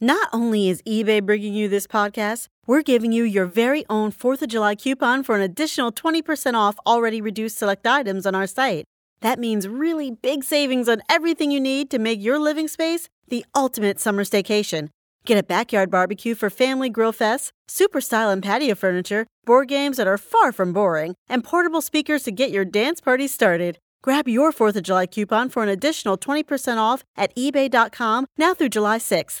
Not only is eBay bringing you this podcast, we're giving you your very own 4th of July coupon for an additional 20% off already reduced select items on our site. That means really big savings on everything you need to make your living space the ultimate summer staycation. Get a backyard barbecue for family grill fests, super style and patio furniture, board games that are far from boring, and portable speakers to get your dance party started. Grab your 4th of July coupon for an additional 20% off at eBay.com now through July 6th.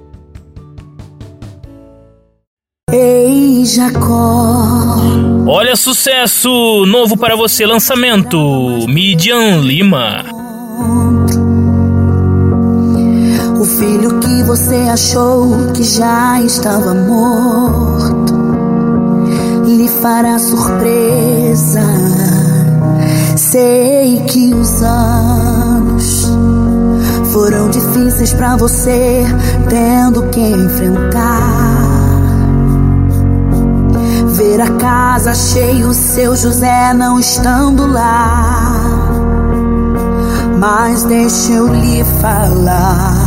Ei, Jacó. Olha sucesso novo para você lançamento Midian Lima. O filho que você achou que já estava morto lhe fará surpresa. Sei que os anos foram difíceis para você, tendo que enfrentar ver a casa cheia, o seu José não estando lá. Mas deixa eu lhe falar.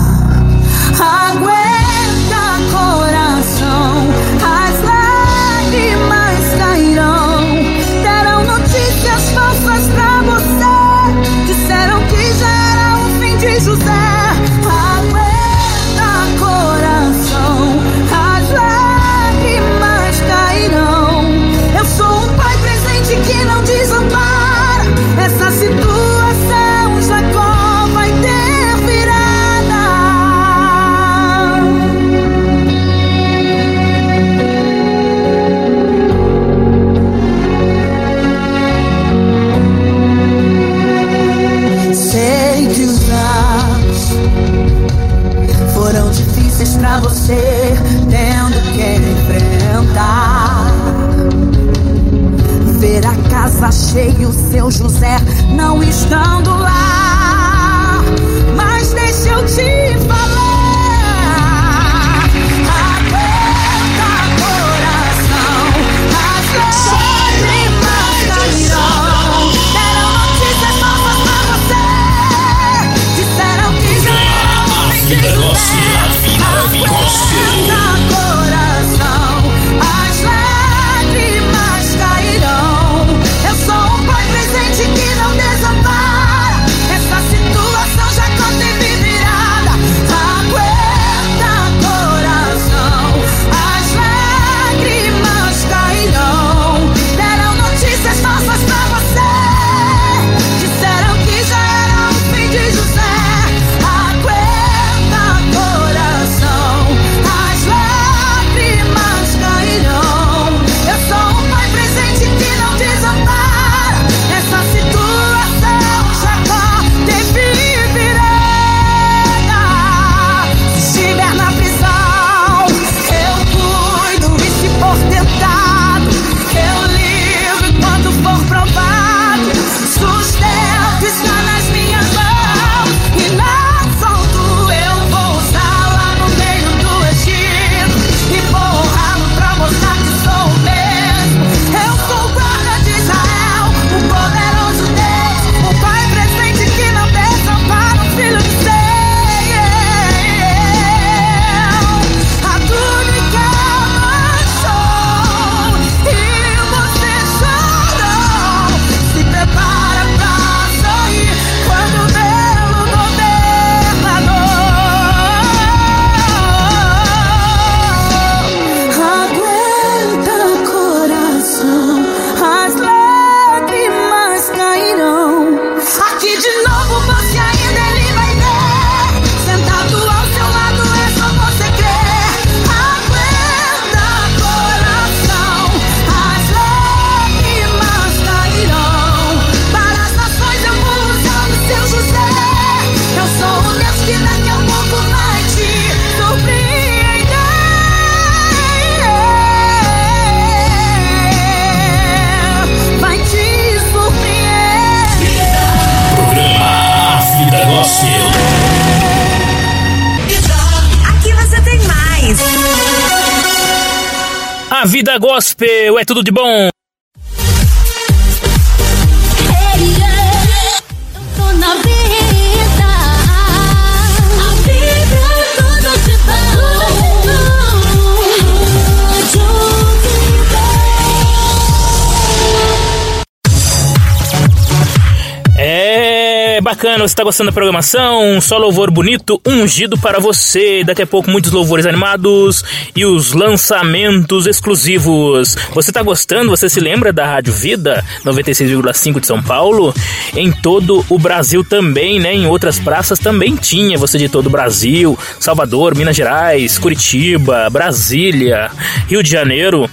Vida gospel é tudo de bom. Bacana, você está gostando da programação? Só louvor bonito, ungido para você. Daqui a pouco muitos louvores animados e os lançamentos exclusivos. Você está gostando? Você se lembra da Rádio Vida 96,5 de São Paulo? Em todo o Brasil também, né? Em outras praças também tinha. Você de todo o Brasil, Salvador, Minas Gerais, Curitiba, Brasília, Rio de Janeiro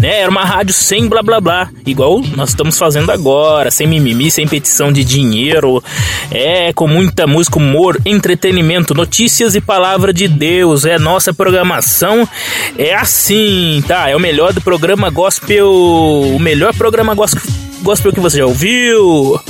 né? Era uma rádio sem blá blá blá, igual nós estamos fazendo agora, sem mimimi, sem petição de dinheiro, é com muita música, humor, entretenimento, notícias e palavra de Deus. É nossa programação é assim, tá? É o melhor do programa gospel, o melhor programa gospel gospel que você já ouviu.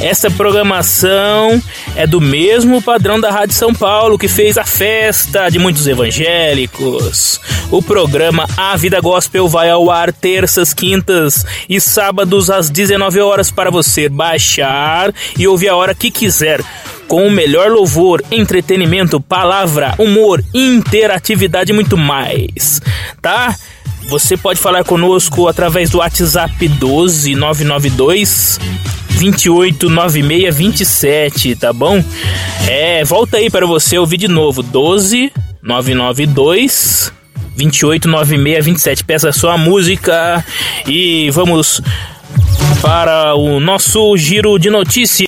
Essa programação é do mesmo padrão da Rádio São Paulo, que fez a festa de muitos evangélicos. O programa A Vida Gospel vai ao ar terças, quintas e sábados às 19 horas para você baixar e ouvir a hora que quiser com o melhor louvor, entretenimento, palavra, humor, interatividade e muito mais, tá? Você pode falar conosco através do WhatsApp 12 992 289627, tá bom? É, volta aí para você ouvir de novo. 12 992 289627. Peça sua música e vamos para o nosso giro de notícias.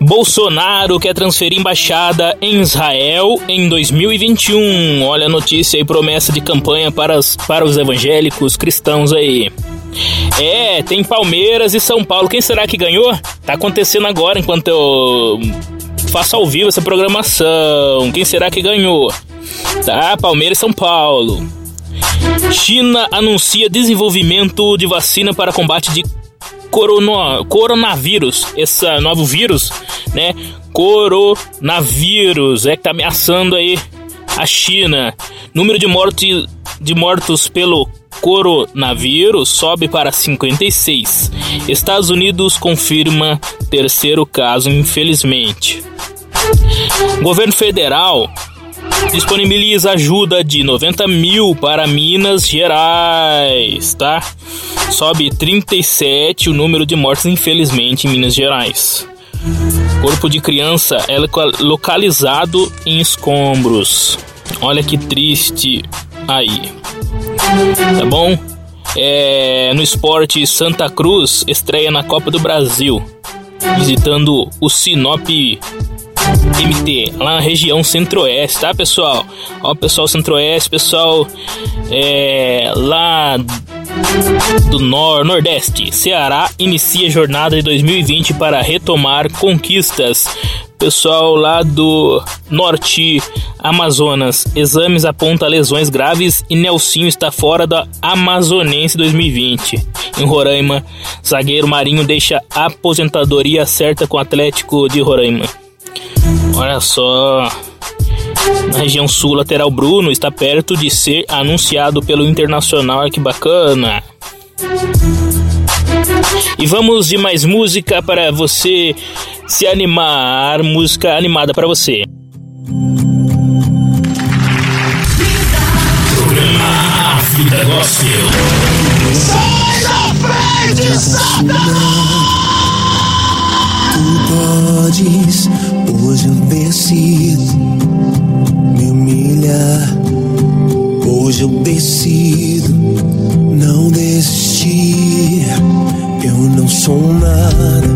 Bolsonaro quer transferir embaixada em Israel em 2021. Olha a notícia e promessa de campanha para, os, para os evangélicos cristãos aí. É, tem Palmeiras e São Paulo. Quem será que ganhou? Tá acontecendo agora enquanto eu faço ao vivo essa programação. Quem será que ganhou? Tá, Palmeiras e São Paulo. China anuncia desenvolvimento de vacina para combate de corona, coronavírus, esse novo vírus, né? Coronavírus é que tá ameaçando aí a China. Número de mortes de mortos pelo coronavírus sobe para 56. Estados Unidos confirma terceiro caso, infelizmente. governo federal disponibiliza ajuda de 90 mil para Minas Gerais, tá? Sobe 37 o número de mortes, infelizmente, em Minas Gerais. Corpo de criança é localizado em escombros. Olha que triste aí. Tá bom? É, no esporte, Santa Cruz estreia na Copa do Brasil, visitando o Sinop MT, lá na região centro-oeste, tá, pessoal? Ó, pessoal centro-oeste, pessoal é, lá do nor Nordeste. Ceará inicia jornada de 2020 para retomar conquistas. Pessoal lá do Norte Amazonas, exames apontam lesões graves e Nelsinho está fora da Amazonense 2020. Em Roraima, zagueiro Marinho deixa aposentadoria certa com o Atlético de Roraima. Olha só. na região sul lateral Bruno está perto de ser anunciado pelo Internacional, que bacana. E vamos de mais música para você se animar, música animada para você. Programa A Vida Gospel. Tu podes, hoje eu decido me humilhar. Hoje eu decido não desistir. Eu não sou nada,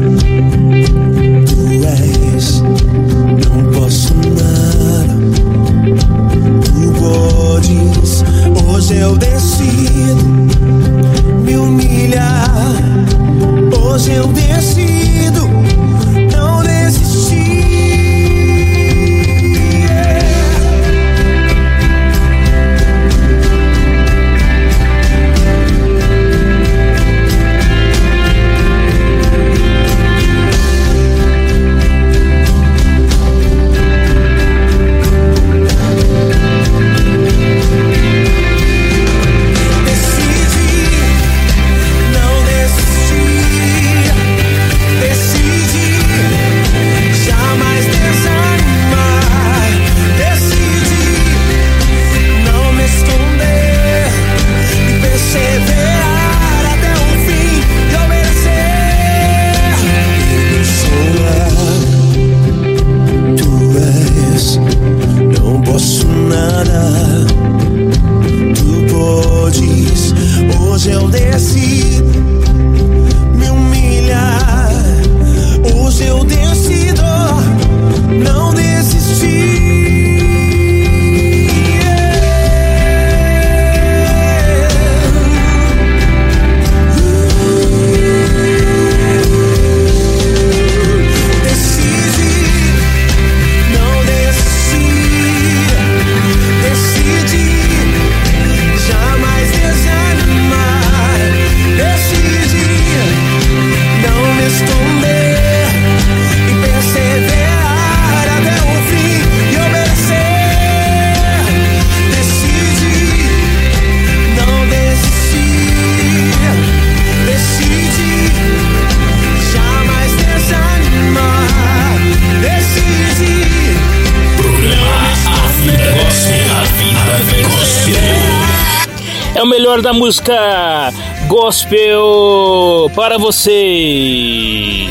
melhor da música gospel para você.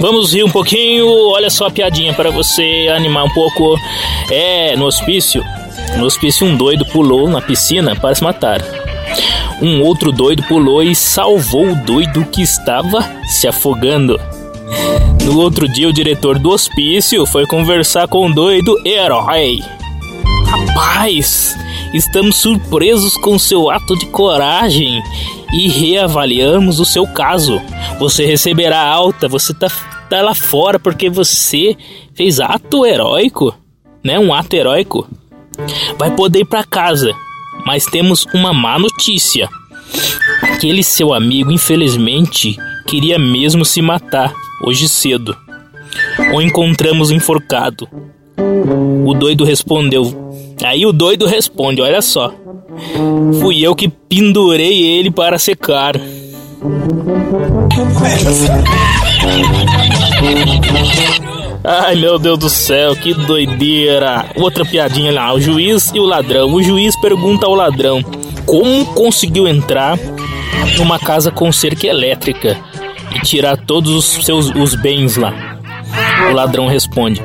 Vamos rir um pouquinho. Olha só a piadinha para você animar um pouco. É, no hospício. No hospício, um doido pulou na piscina para se matar. Um outro doido pulou e salvou o doido que estava se afogando. No outro dia, o diretor do hospício foi conversar com o doido herói. Rapaz, estamos surpresos com seu ato de coragem e reavaliamos o seu caso. Você receberá alta, você tá, tá lá fora porque você fez ato heróico, né? Um ato heróico. Vai poder ir para casa, mas temos uma má notícia. Aquele seu amigo, infelizmente, queria mesmo se matar hoje cedo. O encontramos enforcado. O doido respondeu. Aí o doido responde: Olha só. Fui eu que pendurei ele para secar. Ai meu Deus do céu, que doideira! Outra piadinha lá: o juiz e o ladrão. O juiz pergunta ao ladrão como conseguiu entrar numa casa com cerca elétrica e tirar todos os seus os bens lá. O ladrão responde: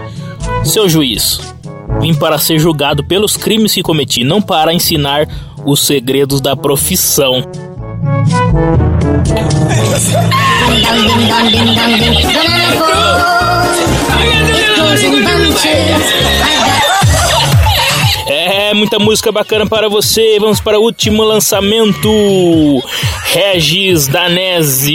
Seu juiz, vim para ser julgado pelos crimes que cometi, não para ensinar os segredos da profissão. É, muita música bacana para você. Vamos para o último lançamento. Regis Danese.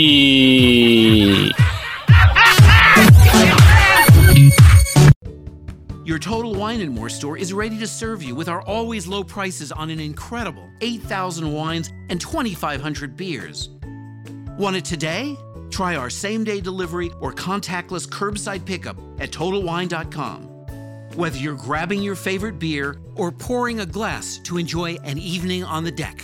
Your Total Wine and More store is ready to serve you with our always low prices on an incredible 8,000 wines and 2,500 beers. Want it today? Try our same day delivery or contactless curbside pickup at TotalWine.com. Whether you're grabbing your favorite beer or pouring a glass to enjoy an evening on the deck.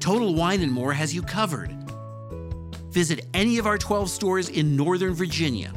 Total Wine and More has you covered. Visit any of our 12 stores in Northern Virginia.